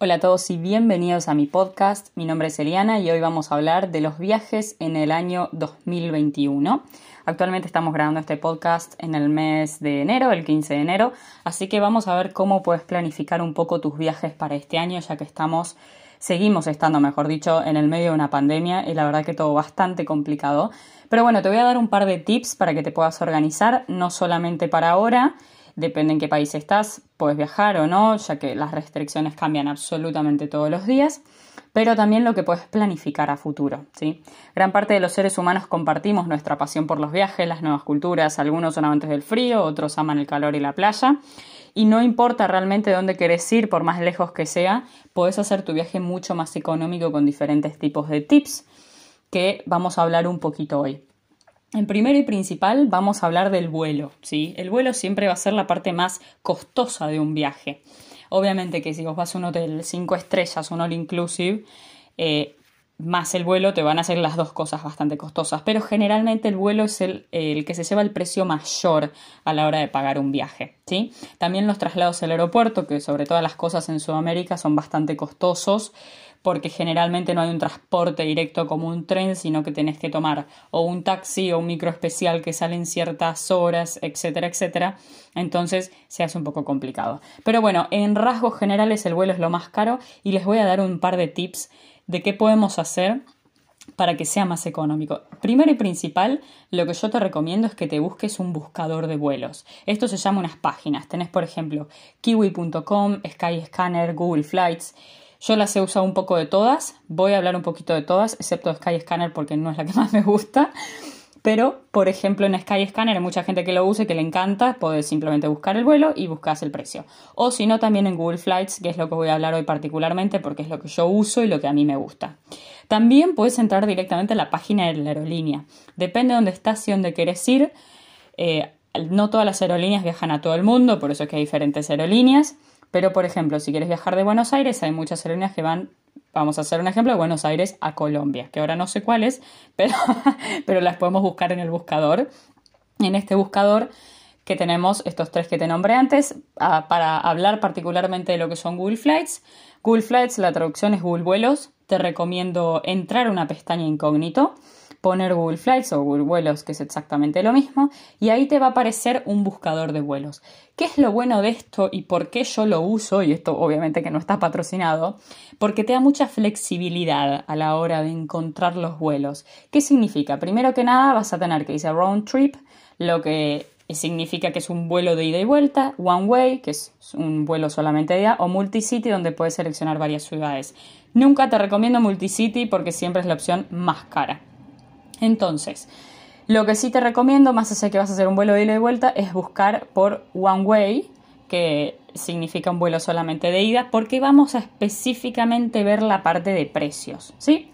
Hola a todos y bienvenidos a mi podcast. Mi nombre es Eliana y hoy vamos a hablar de los viajes en el año 2021. Actualmente estamos grabando este podcast en el mes de enero, el 15 de enero, así que vamos a ver cómo puedes planificar un poco tus viajes para este año, ya que estamos, seguimos estando, mejor dicho, en el medio de una pandemia y la verdad que todo bastante complicado. Pero bueno, te voy a dar un par de tips para que te puedas organizar, no solamente para ahora, depende en qué país estás, puedes viajar o no, ya que las restricciones cambian absolutamente todos los días, pero también lo que puedes planificar a futuro. ¿sí? Gran parte de los seres humanos compartimos nuestra pasión por los viajes, las nuevas culturas, algunos son amantes del frío, otros aman el calor y la playa. Y no importa realmente dónde querés ir, por más lejos que sea, puedes hacer tu viaje mucho más económico con diferentes tipos de tips que vamos a hablar un poquito hoy. En primero y principal vamos a hablar del vuelo, ¿sí? El vuelo siempre va a ser la parte más costosa de un viaje. Obviamente que si vos vas a un hotel 5 estrellas, un all inclusive, eh, más el vuelo te van a hacer las dos cosas bastante costosas, pero generalmente el vuelo es el, el, que se lleva el precio mayor a la hora de pagar un viaje, ¿sí? También los traslados al aeropuerto, que sobre todas las cosas en Sudamérica son bastante costosos, porque generalmente no hay un transporte directo como un tren, sino que tenés que tomar o un taxi o un micro especial que sale en ciertas horas, etcétera, etcétera. Entonces se hace un poco complicado. Pero bueno, en rasgos generales el vuelo es lo más caro y les voy a dar un par de tips de qué podemos hacer para que sea más económico. Primero y principal, lo que yo te recomiendo es que te busques un buscador de vuelos. Esto se llama unas páginas. Tenés, por ejemplo, kiwi.com, Skyscanner, Google Flights. Yo las he usado un poco de todas, voy a hablar un poquito de todas, excepto Skyscanner porque no es la que más me gusta. Pero, por ejemplo, en Skyscanner hay mucha gente que lo usa y que le encanta, puedes simplemente buscar el vuelo y buscas el precio. O si no, también en Google Flights, que es lo que voy a hablar hoy particularmente porque es lo que yo uso y lo que a mí me gusta. También puedes entrar directamente a la página de la aerolínea. Depende de dónde estás y dónde quieres ir. Eh, no todas las aerolíneas viajan a todo el mundo, por eso es que hay diferentes aerolíneas. Pero, por ejemplo, si quieres viajar de Buenos Aires, hay muchas aerolíneas que van, vamos a hacer un ejemplo, de Buenos Aires a Colombia, que ahora no sé cuáles, pero, pero las podemos buscar en el buscador. En este buscador que tenemos estos tres que te nombré antes, para hablar particularmente de lo que son Google Flights. Google Flights, la traducción es Google Vuelos. Te recomiendo entrar a una pestaña incógnito poner Google Flights o Google Vuelos, que es exactamente lo mismo, y ahí te va a aparecer un buscador de vuelos. ¿Qué es lo bueno de esto y por qué yo lo uso? Y esto obviamente que no está patrocinado, porque te da mucha flexibilidad a la hora de encontrar los vuelos. ¿Qué significa? Primero que nada vas a tener que irse round trip, lo que significa que es un vuelo de ida y vuelta, one way, que es un vuelo solamente de ida, o multicity, donde puedes seleccionar varias ciudades. Nunca te recomiendo multicity porque siempre es la opción más cara. Entonces, lo que sí te recomiendo, más allá de que vas a hacer un vuelo de ida y vuelta, es buscar por One Way, que significa un vuelo solamente de ida, porque vamos a específicamente ver la parte de precios, ¿sí?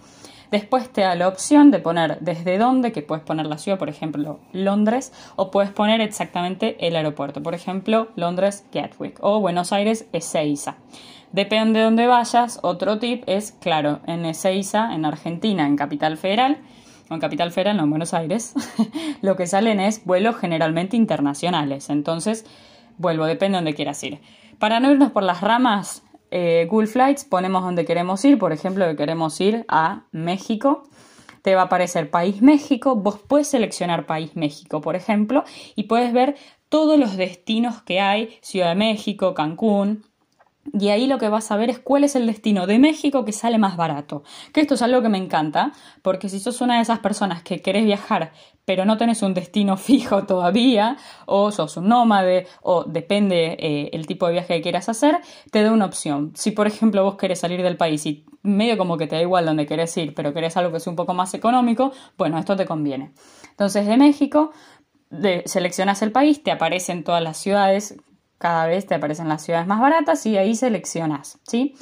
Después te da la opción de poner desde dónde, que puedes poner la ciudad, por ejemplo, Londres, o puedes poner exactamente el aeropuerto, por ejemplo, Londres Gatwick o Buenos Aires Ezeiza. Depende de dónde vayas, otro tip es, claro, en Ezeiza, en Argentina, en Capital Federal, en Capital Federal, no en Buenos Aires, lo que salen es vuelos generalmente internacionales. Entonces, vuelvo, depende de donde quieras ir. Para no irnos por las ramas, eh, Google Flights ponemos donde queremos ir. Por ejemplo, que queremos ir a México. Te va a aparecer País México. Vos puedes seleccionar País México, por ejemplo, y puedes ver todos los destinos que hay, Ciudad de México, Cancún, y ahí lo que vas a ver es cuál es el destino de México que sale más barato. Que esto es algo que me encanta, porque si sos una de esas personas que querés viajar pero no tenés un destino fijo todavía, o sos un nómade, o depende eh, el tipo de viaje que quieras hacer, te da una opción. Si por ejemplo vos querés salir del país y medio como que te da igual dónde querés ir, pero querés algo que sea un poco más económico, bueno, esto te conviene. Entonces de México seleccionas el país, te aparecen todas las ciudades cada vez te aparecen las ciudades más baratas y ahí seleccionas, ¿sí?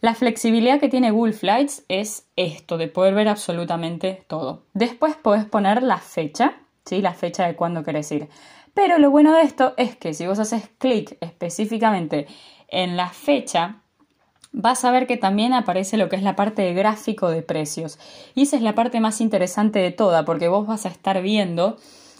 La flexibilidad que tiene Google Flights es esto, de poder ver absolutamente todo. Después puedes poner la fecha, ¿sí? La fecha de cuándo querés ir. Pero lo bueno de esto es que si vos haces clic específicamente en la fecha, vas a ver que también aparece lo que es la parte de gráfico de precios. Y esa es la parte más interesante de toda, porque vos vas a estar viendo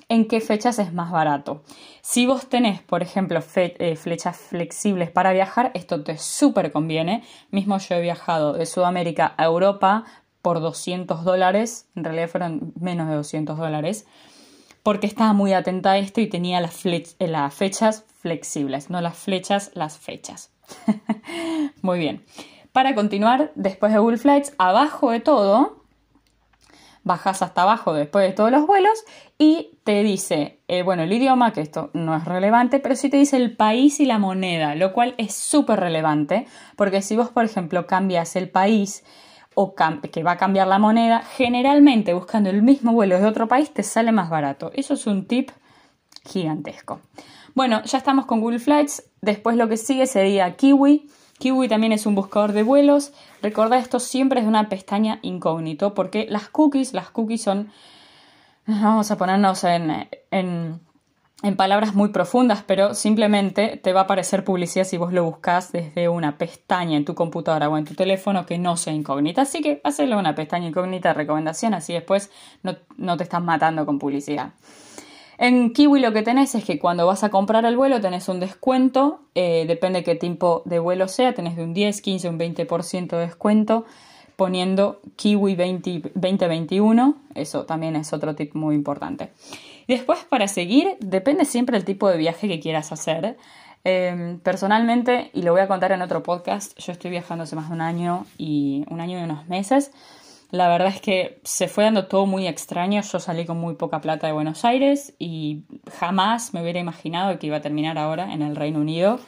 en qué fechas es más barato. Si vos tenés, por ejemplo, eh, flechas flexibles para viajar, esto te súper conviene. Mismo yo he viajado de Sudamérica a Europa por 200 dólares, en realidad fueron menos de 200 dólares, porque estaba muy atenta a esto y tenía las, eh, las fechas flexibles, no las flechas, las fechas. muy bien. Para continuar, después de Google Flights, abajo de todo, bajas hasta abajo después de todos los vuelos y te dice, eh, bueno, el idioma, que esto no es relevante, pero sí te dice el país y la moneda, lo cual es súper relevante, porque si vos, por ejemplo, cambias el país o que va a cambiar la moneda, generalmente buscando el mismo vuelo de otro país te sale más barato. Eso es un tip gigantesco. Bueno, ya estamos con Google Flights, después lo que sigue sería Kiwi. Kiwi también es un buscador de vuelos. Recuerda esto siempre es una pestaña incógnito porque las cookies, las cookies son, vamos a ponernos en, en, en, palabras muy profundas, pero simplemente te va a aparecer publicidad si vos lo buscas desde una pestaña en tu computadora o en tu teléfono que no sea incógnita. Así que hacerlo una pestaña incógnita de recomendación, así después no, no te estás matando con publicidad. En Kiwi lo que tenés es que cuando vas a comprar el vuelo tenés un descuento, eh, depende qué tipo de vuelo sea, tenés de un 10, 15, un 20% de descuento poniendo Kiwi 2021, eso también es otro tip muy importante. después para seguir, depende siempre del tipo de viaje que quieras hacer. Em, personalmente, y lo voy a contar en otro podcast, yo estoy viajando hace más de un año y un año y unos meses. La verdad es que se fue dando todo muy extraño. Yo salí con muy poca plata de Buenos Aires y jamás me hubiera imaginado que iba a terminar ahora en el Reino Unido,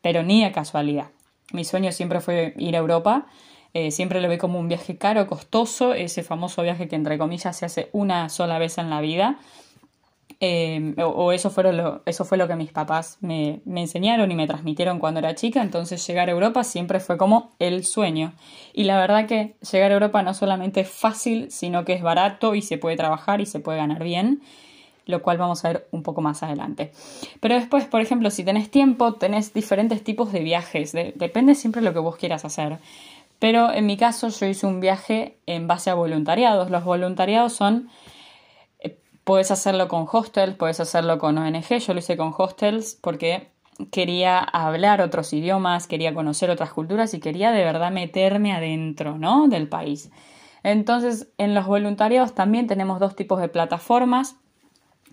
pero ni de casualidad. Mi sueño siempre fue ir a Europa. Eh, siempre lo vi como un viaje caro, costoso, ese famoso viaje que entre comillas se hace una sola vez en la vida Em, o, eso, fueron eso fue lo que mis papás me, me, enseñaron y me transmitieron cuando era chica, entonces llegar a Europa siempre fue como el sueño. Y la verdad que llegar a Europa no solamente es fácil, sino que es barato y se puede trabajar y se puede ganar bien, lo cual vamos a ver un poco más adelante. Pero después, por ejemplo, si tenés tiempo, tenés diferentes tipos de viajes, depende siempre de lo que vos quieras hacer. Pero en mi caso yo hice un viaje en base a voluntariados. Los voluntariados son Puedes hacerlo con hostels, puedes hacerlo con ONG. Yo lo hice con hostels porque quería hablar otros idiomas, quería conocer otras culturas y quería de verdad meterme adentro, ¿no? Del país. Entonces, en los voluntariados también tenemos dos tipos de plataformas.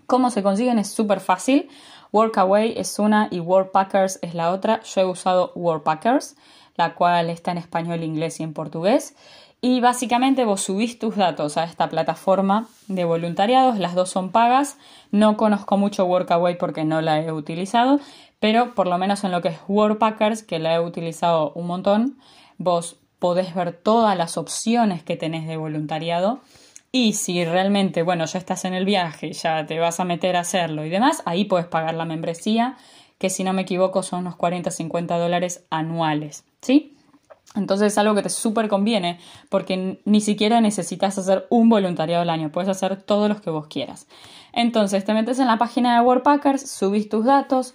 ¿Cómo se consiguen? Es súper fácil. Workaway es una y Workpackers es la otra. Yo he usado Workpackers, la cual está en español, inglés y en portugués. Y básicamente vos subís tus datos a esta plataforma de voluntariados, las dos son pagas. No conozco mucho Workaway porque no la he utilizado, pero por lo menos en lo que es Workpackers, que la he utilizado un montón, vos podés ver todas las opciones que tenés de voluntariado. Y si realmente, bueno, ya estás en el viaje, ya te vas a meter a hacerlo y demás, ahí puedes pagar la membresía, que si no me equivoco son unos 40-50 dólares anuales, ¿sí? Entonces es algo que te súper conviene porque ni siquiera necesitas hacer un voluntariado al año, puedes hacer todos los que vos quieras. Entonces te metes en la página de Workpackers, subís tus datos,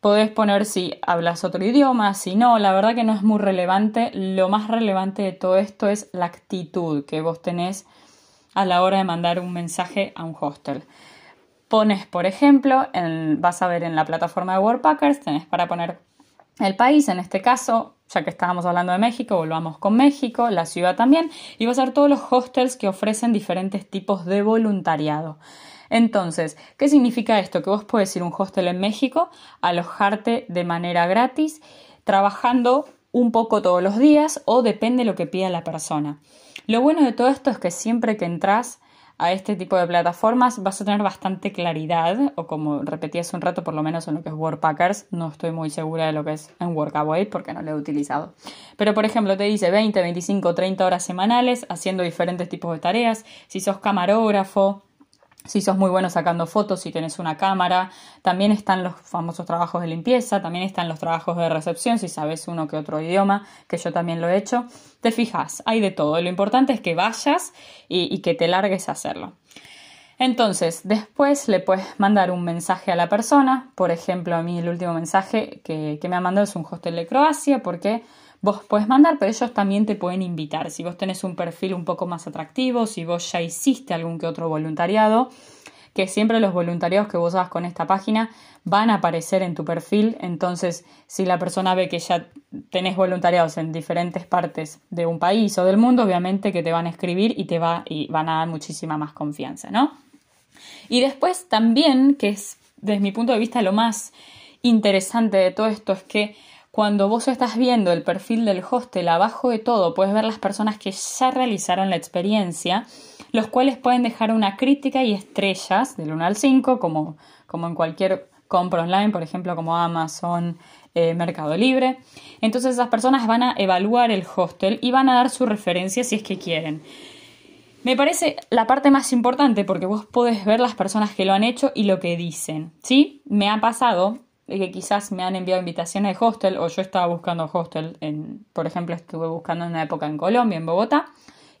podés poner si hablas otro idioma, si no, la verdad que no es muy relevante. Lo más relevante de todo esto es la actitud que vos tenés a la hora de mandar un mensaje a un hostel. Pones, por ejemplo, vas a ver en la plataforma de Workpackers, tenés para poner el país, en este caso, ya que estábamos hablando de México, volvamos con México, la ciudad también, y va a ser todos los hostels que ofrecen diferentes tipos de voluntariado. Entonces, ¿qué significa esto? Que vos puedes ir a un hostel en México, alojarte de manera gratis, trabajando un poco todos los días o depende de lo que pida la persona. Lo bueno de todo esto es que siempre que entras a este tipo de plataformas vas a tener bastante claridad, o como repetí hace un rato, por lo menos en lo que es Workpackers, no estoy muy segura de lo que es en Workaway porque no lo he utilizado. Pero por ejemplo te dice 20, 25, 30 horas semanales haciendo diferentes tipos de tareas, si sos camarógrafo, si sos muy bueno sacando fotos, si tenés una cámara, también están los famosos trabajos de limpieza, también están los trabajos de recepción, si sabes uno que otro idioma, que yo también lo he hecho. Te fijas, hay de todo. Lo importante es que vayas y, que te largues a hacerlo. Entonces, después le puedes mandar un mensaje a la persona. Por ejemplo, a mí el último mensaje que, que me ha mandado es un hostel de Croacia porque vos puedes mandar, pero ellos también te pueden invitar. Si vos tenés un perfil un poco más atractivo, si vos ya hiciste algún que otro voluntariado, que siempre los voluntariados que vos hagas con esta página van a aparecer en tu perfil. Entonces, si la persona ve que ya tenés voluntariados en diferentes partes de un país o del mundo, obviamente que te van a escribir y te va y van a dar muchísima más confianza, ¿no? Y después también, que es desde mi punto de vista lo más interesante de todo esto, es que cuando vos estás viendo el perfil del hostel, abajo de todo puedes ver las personas que ya realizaron la experiencia, los cuales pueden dejar una crítica y estrellas del 1 al 5, como, como en cualquier compra online, por ejemplo, como Amazon, eh, Mercado Libre. Entonces esas personas van a evaluar el hostel y van a dar su referencia si es que quieren. Me parece la parte más importante porque vos podés ver las personas que lo han hecho y lo que dicen. ¿Sí? Me ha pasado que quizás me han enviado invitaciones de hostel o yo estaba buscando hostel, en, por ejemplo, estuve buscando en una época en Colombia, en Bogotá,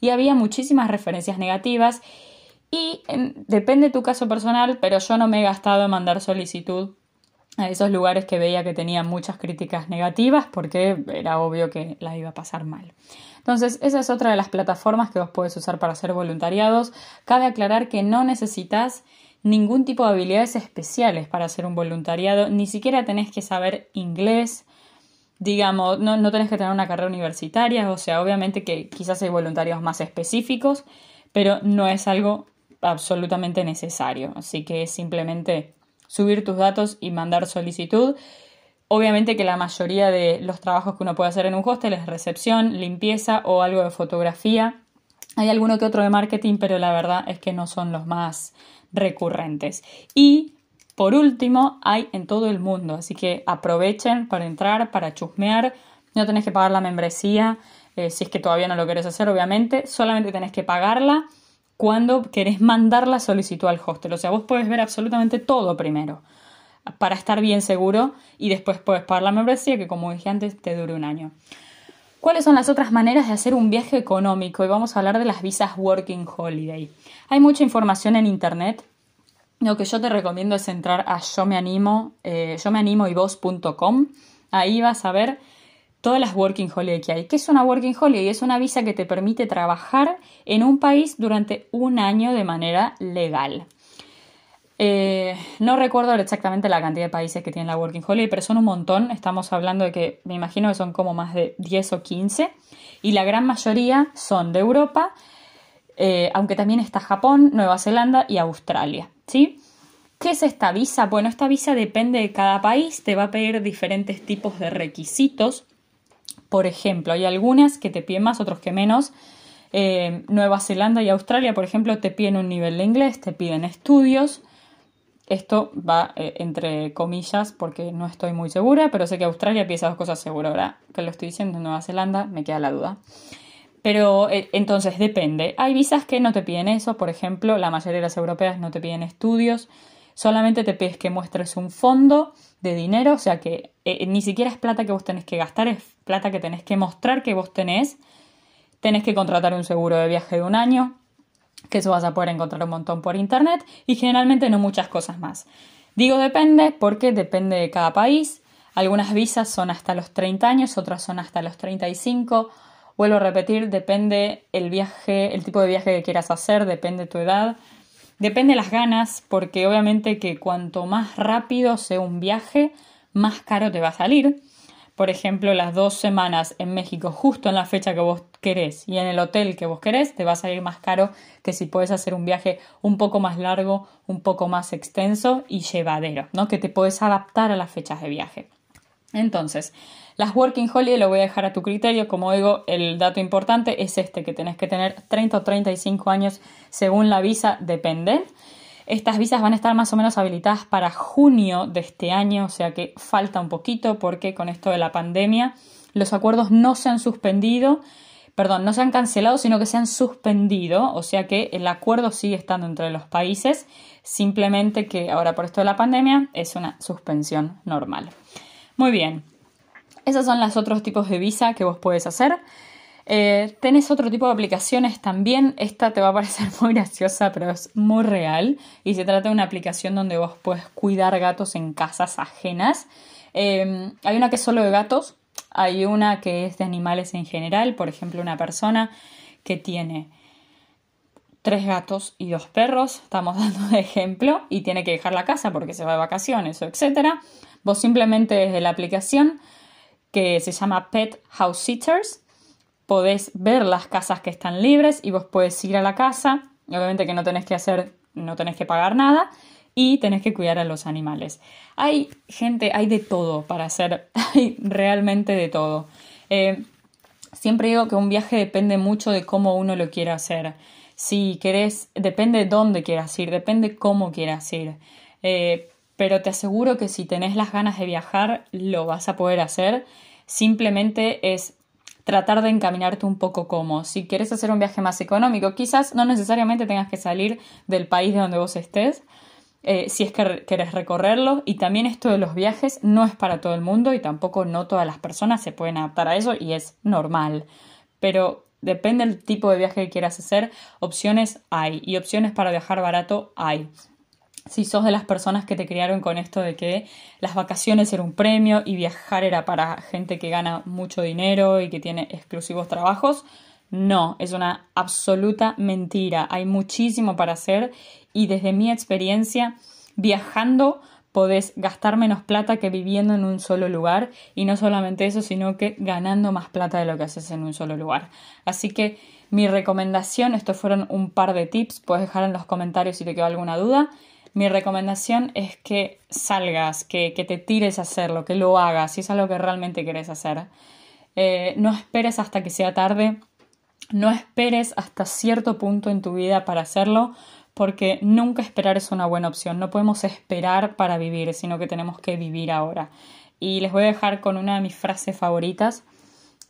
y había muchísimas referencias negativas y depende de tu caso personal, pero yo no me he gastado en mandar solicitud a esos lugares que veía que tenían muchas críticas negativas porque era obvio que la iba a pasar mal. Entonces, esa es otra de las plataformas que vos puedes usar para hacer voluntariados. Cabe aclarar que no necesitas ningún tipo de habilidades especiales para hacer un voluntariado, ni siquiera tenés que saber inglés, digamos, no, no tenés que tener una carrera universitaria, o sea, obviamente que quizás hay voluntarios más específicos, pero no es algo absolutamente necesario, así que es simplemente subir tus datos y mandar solicitud. Obviamente que la mayoría de los trabajos que uno puede hacer en un hostel es recepción, limpieza o algo de fotografía. Hay alguno que otro de marketing, pero la verdad es que no son los más recurrentes. Y por último, hay en todo el mundo, así que aprovechen para entrar, para chusmear. No tenés que pagar la membresía eh, si es que todavía no lo querés hacer, obviamente. Solamente tenés que pagarla cuando querés mandar la solicitud al hostel. O sea, vos puedes ver absolutamente todo primero para estar bien seguro y después puedes pagar la membresía que como dije antes te dure un año. ¿Cuáles son las otras maneras de hacer un viaje económico? Y vamos a hablar de las visas Working Holiday. Hay mucha información en internet. Lo que yo te recomiendo es entrar a yo me animo, eh, yo me animo y vos.com. Ahí vas a ver todas las Working Holiday que hay. ¿Qué es una Working Holiday? Es una visa que te permite trabajar en un país durante un año de manera legal. Eh, no recuerdo exactamente la cantidad de países que tienen la Working Holiday, pero son un montón. Estamos hablando de que me imagino que son como más de 10 o 15. Y la gran mayoría son de Europa, eh, aunque también está Japón, Nueva Zelanda y Australia. ¿sí? ¿Qué es esta visa? Bueno, esta visa depende de cada país, te va a pedir diferentes tipos de requisitos. Por ejemplo, hay algunas que te piden más, otros que menos. Eh, Nueva Zelanda y Australia, por ejemplo, te piden un nivel de inglés, te piden estudios. Esto va eh, entre comillas porque no estoy muy segura, pero sé que Australia piensa dos cosas seguras. Ahora que lo estoy diciendo en Nueva Zelanda, me queda la duda. Pero eh, entonces depende. Hay visas que no te piden eso, por ejemplo, la mayoría de las europeas no te piden estudios, solamente te pides que muestres un fondo de dinero, o sea que eh, ni siquiera es plata que vos tenés que gastar, es plata que tenés que mostrar que vos tenés. Tenés que contratar un seguro de viaje de un año, que eso vas a poder encontrar un montón por internet y generalmente no muchas cosas más. Digo depende porque depende de cada país. Algunas visas son hasta los 30 años, otras son hasta los 35. Vuelvo a repetir, depende el viaje, el tipo de viaje que quieras hacer, depende tu edad, depende las ganas, porque obviamente que cuanto más rápido sea un viaje, más caro te va a salir por ejemplo, las dos semanas en México justo en la fecha que vos querés y en el hotel que vos querés, te va a salir más caro que si puedes hacer un viaje un poco más largo, un poco más extenso y llevadero, ¿no? Que te puedes adaptar a las fechas de viaje. Entonces, las Working Holiday lo voy a dejar a tu criterio. Como digo, el dato importante es este, que tenés que tener 30 o 35 años según la visa, depende. Estas visas van a estar más o menos habilitadas para junio de este año, o sea que falta un poquito porque con esto de la pandemia los acuerdos no se han suspendido, perdón, no se han cancelado, sino que se han suspendido, o sea que el acuerdo sigue estando entre los países, simplemente que ahora por esto de la pandemia es una suspensión normal. Muy bien, esos son los otros tipos de visa que vos puedes hacer. Eh, tenés otro tipo de aplicaciones también. Esta te va a parecer muy graciosa, pero es muy real. Y se trata de una aplicación donde vos puedes cuidar gatos en casas ajenas. Em, hay una que es solo de gatos. Hay una que es de animales en general. Por ejemplo, una persona que tiene tres gatos y dos perros, estamos dando de ejemplo, y tiene que dejar la casa porque se va de vacaciones o etcétera, vos simplemente desde la aplicación que se llama Pet House Sitters, podés ver las casas que están libres y vos puedes ir a la casa, obviamente que no tenés que hacer, no tenés que pagar nada, y tenés que cuidar a los animales. Hay gente, hay de todo para hacer, hay realmente de todo. Eh, siempre digo que un viaje depende mucho de cómo uno lo quiera hacer. Si querés, depende de dónde quieras ir, depende cómo quieras ir. Eh, pero te aseguro que si tenés las ganas de viajar, lo vas a poder hacer. Simplemente es tratar de encaminarte un poco como. Si quieres hacer un viaje más económico, quizás no necesariamente tengas que salir del país de donde vos estés, eh, si es que querés recorrerlo. Y también esto de los viajes no es para todo el mundo y tampoco no todas las personas se pueden adaptar a eso y es normal. Pero depende del tipo de viaje que quieras hacer, opciones hay y opciones para viajar barato hay. Si sos de las personas que te criaron con esto de que las vacaciones eran un premio y viajar era para gente que gana mucho dinero y que tiene exclusivos trabajos, no, es una absoluta mentira. Hay muchísimo para hacer y desde mi experiencia, viajando podés gastar menos plata que viviendo en un solo lugar y no solamente eso, sino que ganando más plata de lo que haces en un solo lugar. Así que mi recomendación, estos fueron un par de tips, puedes dejar en los comentarios si te quedó alguna duda. Mi recomendación es que salgas, que, te tires a hacerlo, que lo hagas, si es algo que realmente quieres hacer. Eh, no esperes hasta que sea tarde no esperes hasta cierto punto en tu vida para hacerlo, porque nunca esperar es una buena opción. No podemos esperar para vivir, sino que tenemos que vivir ahora. Y les voy a dejar con una de mis frases favoritas,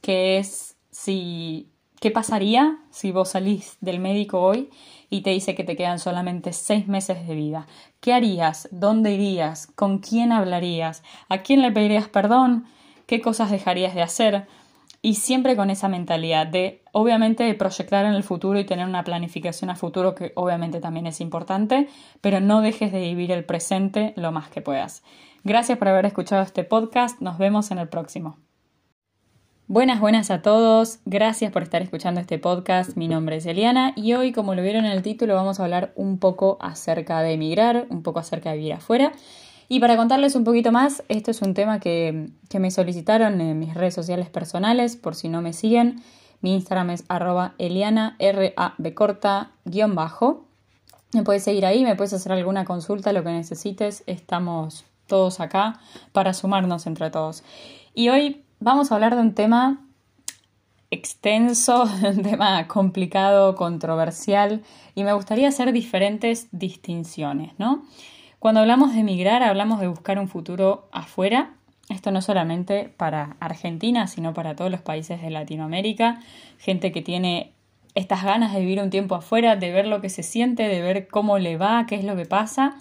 que es si ¿qué pasaría si vos salís del médico hoy y te dice que te quedan solamente seis meses de vida? ¿Qué harías? ¿Dónde irías? ¿Con quién hablarías? ¿A quién le pedirías perdón? ¿Qué cosas dejarías de hacer? y siempre con esa mentalidad de obviamente proyectar en el futuro y tener una planificación a futuro que obviamente también es importante, pero no dejes de vivir el presente lo más que puedas. Gracias por haber escuchado este podcast, nos vemos en el próximo. Buenas, buenas a todos, gracias por estar escuchando este podcast, mi nombre es Eliana y hoy como lo vieron en el título vamos a hablar un poco acerca de emigrar, un poco acerca de vivir afuera y para contarles un poquito más, esto es un tema que, me solicitaron en mis redes sociales personales, por si no me siguen. Mi Instagram es arroba eliana, r a b corta, guion bajo. Me puedes seguir ahí, me puedes hacer alguna consulta, lo que necesites. Estamos todos acá para sumarnos entre todos. Y hoy vamos a hablar de un tema extenso, un tema complicado, controversial, y me gustaría hacer diferentes distinciones, ¿no? Cuando hablamos de emigrar, hablamos de buscar un futuro afuera. Esto no solamente para Argentina, sino para todos los países de Latinoamérica. Gente que tiene estas ganas de vivir un tiempo afuera, de ver lo que se siente, de ver cómo le va, qué es lo que pasa.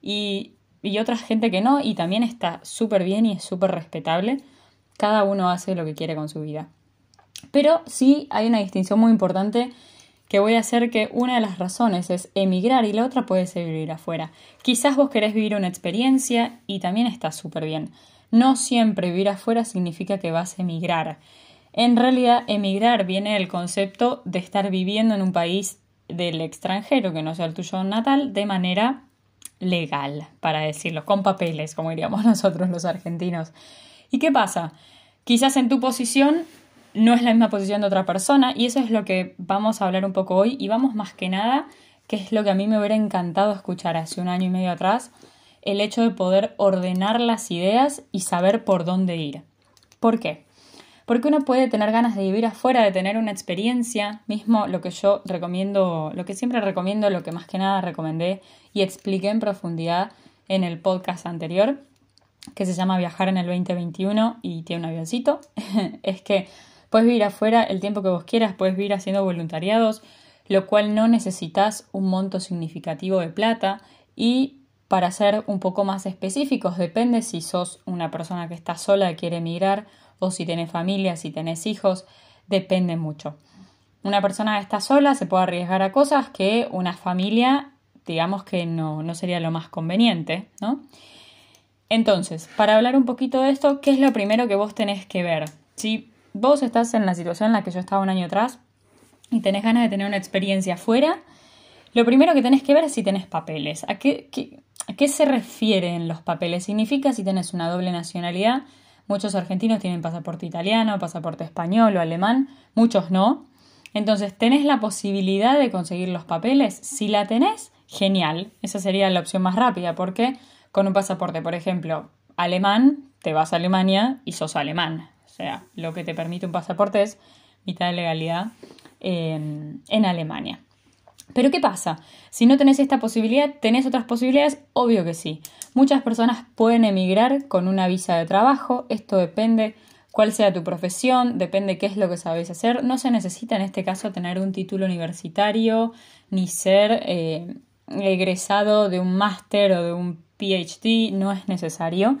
Y, y otra gente que no, y también está súper bien y es súper respetable. Cada uno hace lo que quiere con su vida. Pero sí hay una distinción muy importante que voy a hacer que una de las razones es emigrar y la otra puede ser vivir afuera. Quizás vos querés vivir una experiencia y también está súper bien. No siempre vivir afuera significa que vas a emigrar. En realidad, emigrar viene del concepto de estar viviendo en un país del extranjero que no sea el tuyo natal de manera legal, para decirlo, con papeles, como diríamos nosotros los argentinos. ¿Y qué pasa? Quizás en tu posición no es la misma posición de otra persona y eso es lo que vamos a hablar un poco hoy y vamos más que nada, que es lo que a mí me hubiera encantado escuchar hace un año y medio atrás, el hecho de poder ordenar las ideas y saber por dónde ir. ¿Por qué? Porque uno puede tener ganas de vivir afuera, de tener una experiencia, mismo lo que yo recomiendo, lo que siempre recomiendo, lo que más que nada recomendé y expliqué en profundidad en el podcast anterior, que se llama Viajar en el 2021 y tiene un avioncito, es que Puedes vivir afuera el tiempo que vos quieras, puedes vivir haciendo voluntariados, lo cual no necesitas un monto significativo de plata y para ser un poco más específicos, depende si sos una persona que está sola y quiere emigrar o si tenés familia, si tenés hijos, depende mucho. Una persona que está sola se puede arriesgar a cosas que una familia, digamos que no, no sería lo más conveniente, ¿no? Entonces, para hablar un poquito de esto, ¿qué es lo primero que vos tenés que ver? Si vos estás en la situación en la que yo estaba un año atrás y tenés ganas de tener una experiencia afuera, Lo primero que tenés que ver es si tenés papeles. ¿A qué, ¿A qué se refieren los papeles? Significa si tenés una doble nacionalidad. Muchos argentinos tienen pasaporte italiano, pasaporte español o alemán, muchos no. Entonces, ¿tenés la posibilidad de conseguir los papeles? Si la tenés, genial. Esa sería la opción más rápida, porque con un pasaporte, por ejemplo, alemán, te vas a Alemania y sos alemán. O sea, lo que te permite un pasaporte es mitad de legalidad en, en Alemania. Pero ¿qué pasa? Si no tenés esta posibilidad, ¿tenés otras posibilidades? Obvio que sí. Muchas personas pueden emigrar con una visa de trabajo. Esto depende cuál sea tu profesión, depende qué es lo que sabéis hacer. No se necesita en este caso tener un título universitario ni ser eh, egresado de un máster o de un PhD, no es necesario.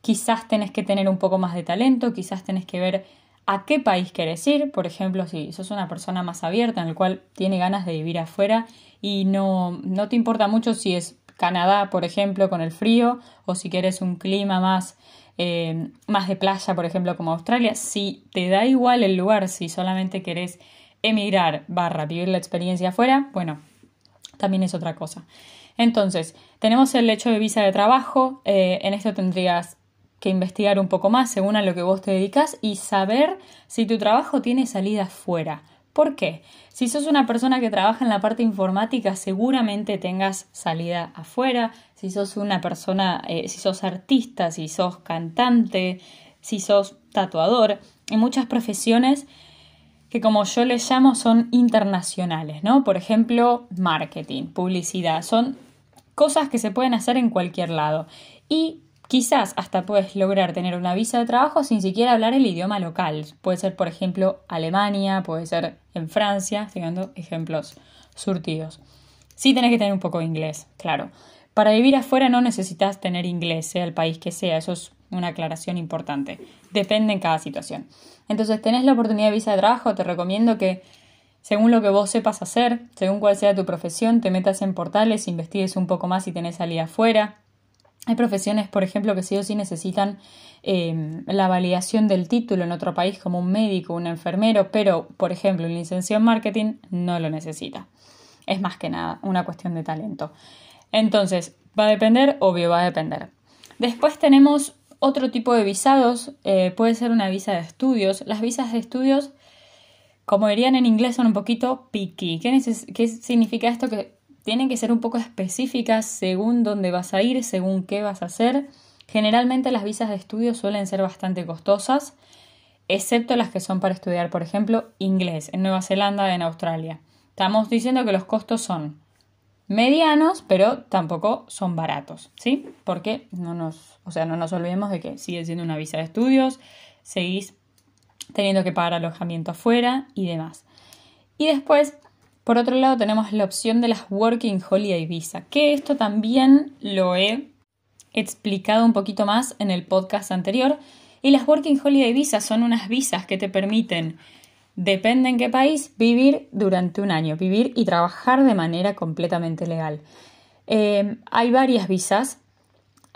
Quizás tenés que tener un poco más de talento, quizás tenés que ver a qué país querés ir. Por ejemplo, si sos una persona más abierta, en el cual tiene ganas de vivir afuera y no, no te importa mucho si es Canadá, por ejemplo, con el frío, o si quieres un clima más, eh, más de playa, por ejemplo, como Australia. Si te da igual el lugar, si solamente querés emigrar barra vivir la experiencia afuera, bueno, también es otra cosa. Entonces, tenemos el hecho de visa de trabajo. Eh, en esto tendrías que investigar un poco más según a lo que vos te dedicas y saber si tu trabajo tiene salida fuera. ¿Por qué? Si sos una persona que trabaja en la parte informática, seguramente tengas salida afuera. Si sos una persona, eh, si sos artista, si sos cantante, si sos tatuador, hay muchas profesiones que como yo les llamo son internacionales, ¿no? Por ejemplo, marketing, publicidad, son cosas que se pueden hacer en cualquier lado. Y Quizás hasta puedes lograr tener una visa de trabajo sin siquiera hablar el idioma local. Puede ser, por ejemplo, Alemania, puede ser en Francia, estoy dando ejemplos surtidos. Sí tenés que tener un poco de inglés, claro. Para vivir afuera no necesitas tener inglés, sea el país que sea, eso es una aclaración importante. Depende en cada situación. Entonces, tenés la oportunidad de visa de trabajo, te recomiendo que según lo que vos sepas hacer, según cuál sea tu profesión, te metas en portales, investigues un poco más si tenés salida afuera, hay profesiones, por ejemplo, que sí o sí necesitan eh, la validación del título en otro país, como un médico, un enfermero, pero, por ejemplo, un licenciado en marketing no lo necesita. Es más que nada una cuestión de talento. Entonces, ¿va a depender? Obvio, va a depender. Después tenemos otro tipo de visados, eh, puede ser una visa de estudios. Las visas de estudios, como dirían en inglés, son un poquito picky. ¿Qué, ¿Qué significa esto? Que tienen que ser un poco específicas según dónde vas a ir, según qué vas a hacer. Generalmente las visas de estudio suelen ser bastante costosas, excepto las que son para estudiar, por ejemplo, inglés en Nueva Zelanda, en Australia. Estamos diciendo que los costos son medianos, pero tampoco son baratos, ¿sí? Porque no nos, o sea, no nos olvidemos de que sigue siendo una visa de estudios, seguís teniendo que pagar alojamiento afuera y demás. Y después por otro lado tenemos la opción de las Working Holiday Visa, que esto también lo he explicado un poquito más en el podcast anterior. Y las Working Holiday Visa son unas visas que te permiten, depende en qué país, vivir durante un año, vivir y trabajar de manera completamente legal. Eh, hay varias visas,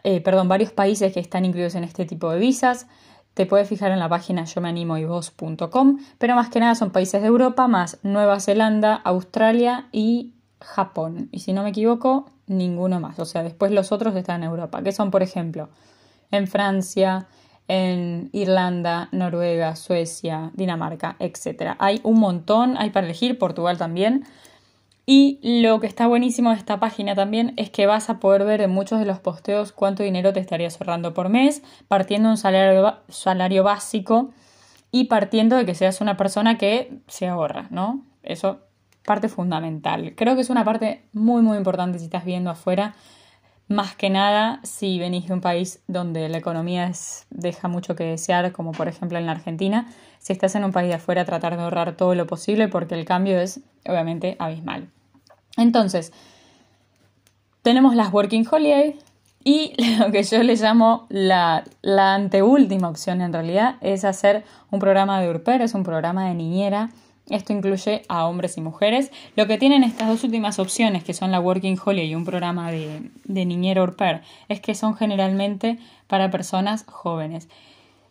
eh, perdón, varios países que están incluidos en este tipo de visas. Te puedes fijar en la página yo me animo y vos.com, pero más que nada son países de Europa, más Nueva Zelanda, Australia y Japón. Y si no me equivoco, ninguno más. O sea, después los otros están en Europa, que son, por ejemplo, en Francia, en Irlanda, Noruega, Suecia, Dinamarca, etc. Hay un montón, hay para elegir, Portugal también. Y lo que está buenísimo de esta página también es que vas a poder ver en muchos de los posteos cuánto dinero te estarías ahorrando por mes, partiendo un salario, salario básico y partiendo de que seas una persona que se ahorra, ¿no? Eso parte fundamental. Creo que es una parte muy muy importante si estás viendo afuera, más que nada si venís de un país donde la economía es, deja mucho que desear, como por ejemplo en la Argentina, si estás en un país de afuera tratar de ahorrar todo lo posible porque el cambio es obviamente abismal. Entonces, tenemos las Working Holiday y lo que yo le llamo la, la anteúltima opción en realidad es hacer un programa de URPER, es un programa de niñera. Esto incluye a hombres y mujeres. Lo que tienen estas dos últimas opciones, que son la Working Holiday y un programa de, de niñera URPER, es que son generalmente para personas jóvenes.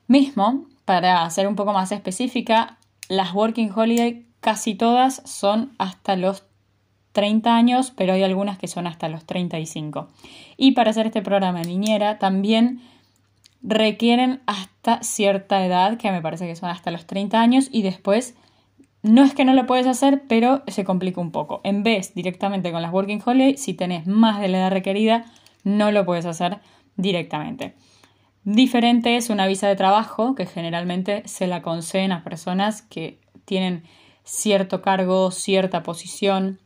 Mismo, para ser un poco más específica, las Working Holiday casi todas son hasta los 30 años, pero hay algunas que son hasta los 35. Y para hacer este programa en niñera también requieren hasta cierta edad, que me parece que son hasta los 30 años, y después no es que no lo puedes hacer, pero se complica un poco. En vez directamente con las Working Holiday, si tenés más de la edad requerida, no lo puedes hacer directamente. Diferente es una visa de trabajo que generalmente se la conceden a personas que tienen cierto cargo, cierta posición,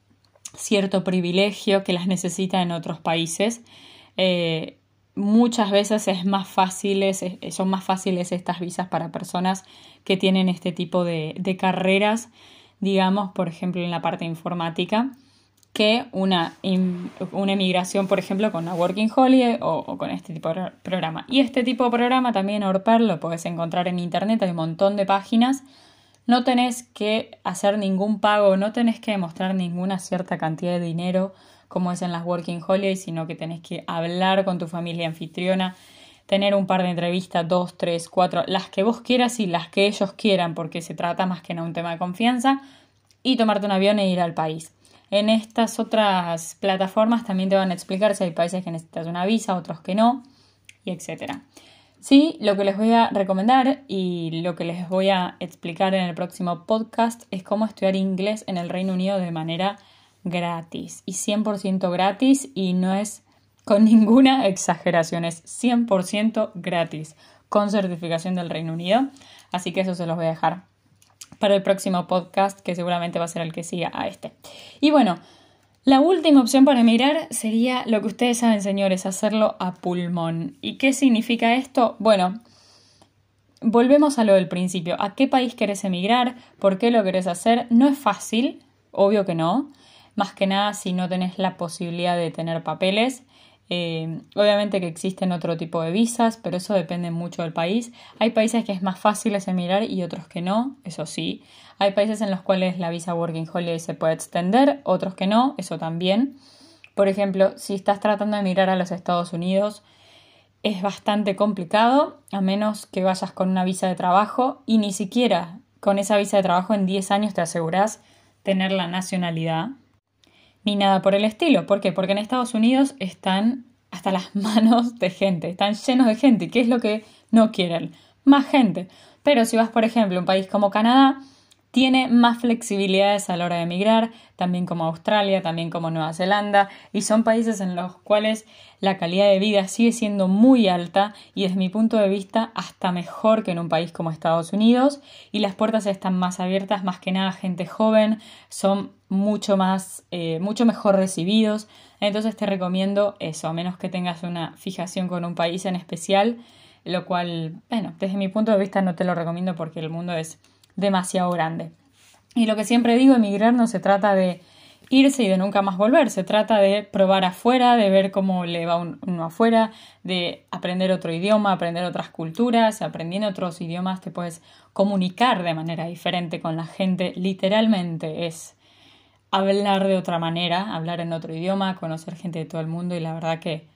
cierto privilegio que las necesita en otros países. Eh, muchas veces es más son más fáciles estas visas para personas que tienen este tipo de, carreras, digamos, por ejemplo, en la parte informática que una, una emigración, por ejemplo, con una Working Holiday o, con este tipo de programa. Y este tipo de programa también, Orper, lo puedes encontrar en internet, hay un montón de páginas. No tenés que hacer ningún pago, no tenés que demostrar ninguna cierta cantidad de dinero como es en las Working Holidays, sino que tenés que hablar con tu familia anfitriona, tener un par de entrevistas, dos, tres, cuatro, las que vos quieras y las que ellos quieran, porque se trata más que nada un tema de confianza, y tomarte un avión e ir al país. En estas otras plataformas también te van a explicar si hay países que necesitas una visa, otros que no, y etcétera. Sí, lo que les voy a recomendar y lo que les voy a explicar en el próximo podcast es cómo estudiar inglés en el Reino Unido de manera gratis y 100% gratis y no es con ninguna exageración, es 100% gratis con certificación del Reino Unido. Así que eso se los voy a dejar para el próximo podcast, que seguramente va a ser el que siga a este. Y bueno, la última opción para emigrar sería lo que ustedes saben, señores, hacerlo a pulmón. ¿Y qué significa esto? Bueno, volvemos a lo del principio. ¿A qué país querés emigrar? ¿Por qué lo querés hacer? No es fácil, obvio que no. Más que nada si no tenés la posibilidad de tener papeles. Eh, obviamente que existen otro tipo de visas, pero eso depende mucho del país. Hay países que es más fácil emigrar y otros que no, eso sí. Hay países en los cuales la visa Working Holiday se puede extender, otros que no, eso también. Por ejemplo, si estás tratando de emigrar a los Estados Unidos, es bastante complicado, a menos que vayas con una visa de trabajo y ni siquiera con esa visa de trabajo en 10 años te aseguras tener la nacionalidad ni nada por el estilo. ¿Por qué? Porque en Estados Unidos están hasta las manos de gente, están llenos de gente. ¿Y qué es lo que no quieren? Más gente. Pero si vas, por ejemplo, a un país como Canadá, tiene más flexibilidades a la hora de emigrar, también como Australia, también como Nueva Zelanda, y son países en los cuales la calidad de vida sigue siendo muy alta y desde mi punto de vista hasta mejor que en un país como Estados Unidos, y las puertas están más abiertas, más que nada gente joven, son mucho más, eh, mucho mejor recibidos, entonces te recomiendo eso, a menos que tengas una fijación con un país en especial, lo cual, bueno, desde mi punto de vista no te lo recomiendo porque el mundo es demasiado grande. Y lo que siempre digo, emigrar no se trata de irse y de nunca más volver, se trata de probar afuera, de ver cómo le va uno afuera, de aprender otro idioma, aprender otras culturas, aprendiendo otros idiomas te puedes comunicar de manera diferente con la gente, literalmente es hablar de otra manera, hablar en otro idioma, conocer gente de todo el mundo y la verdad que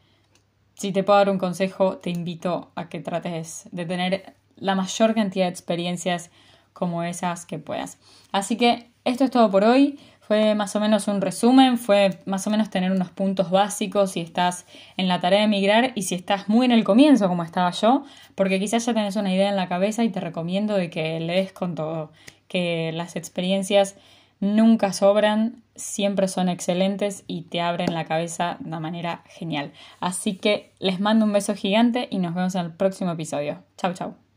si te puedo dar un consejo, te invito a que trates de tener la mayor cantidad de experiencias como esas que puedas. Así que esto es todo por hoy. Fue más o menos un resumen, fue más o menos tener unos puntos básicos si estás en la tarea de emigrar y si estás muy en el comienzo como estaba yo, porque quizás ya tenés una idea en la cabeza y te recomiendo de que lees con todo, que las experiencias nunca sobran, siempre son excelentes y te abren la cabeza de una manera genial. Así que les mando un beso gigante y nos vemos en el próximo episodio. Chau, chau.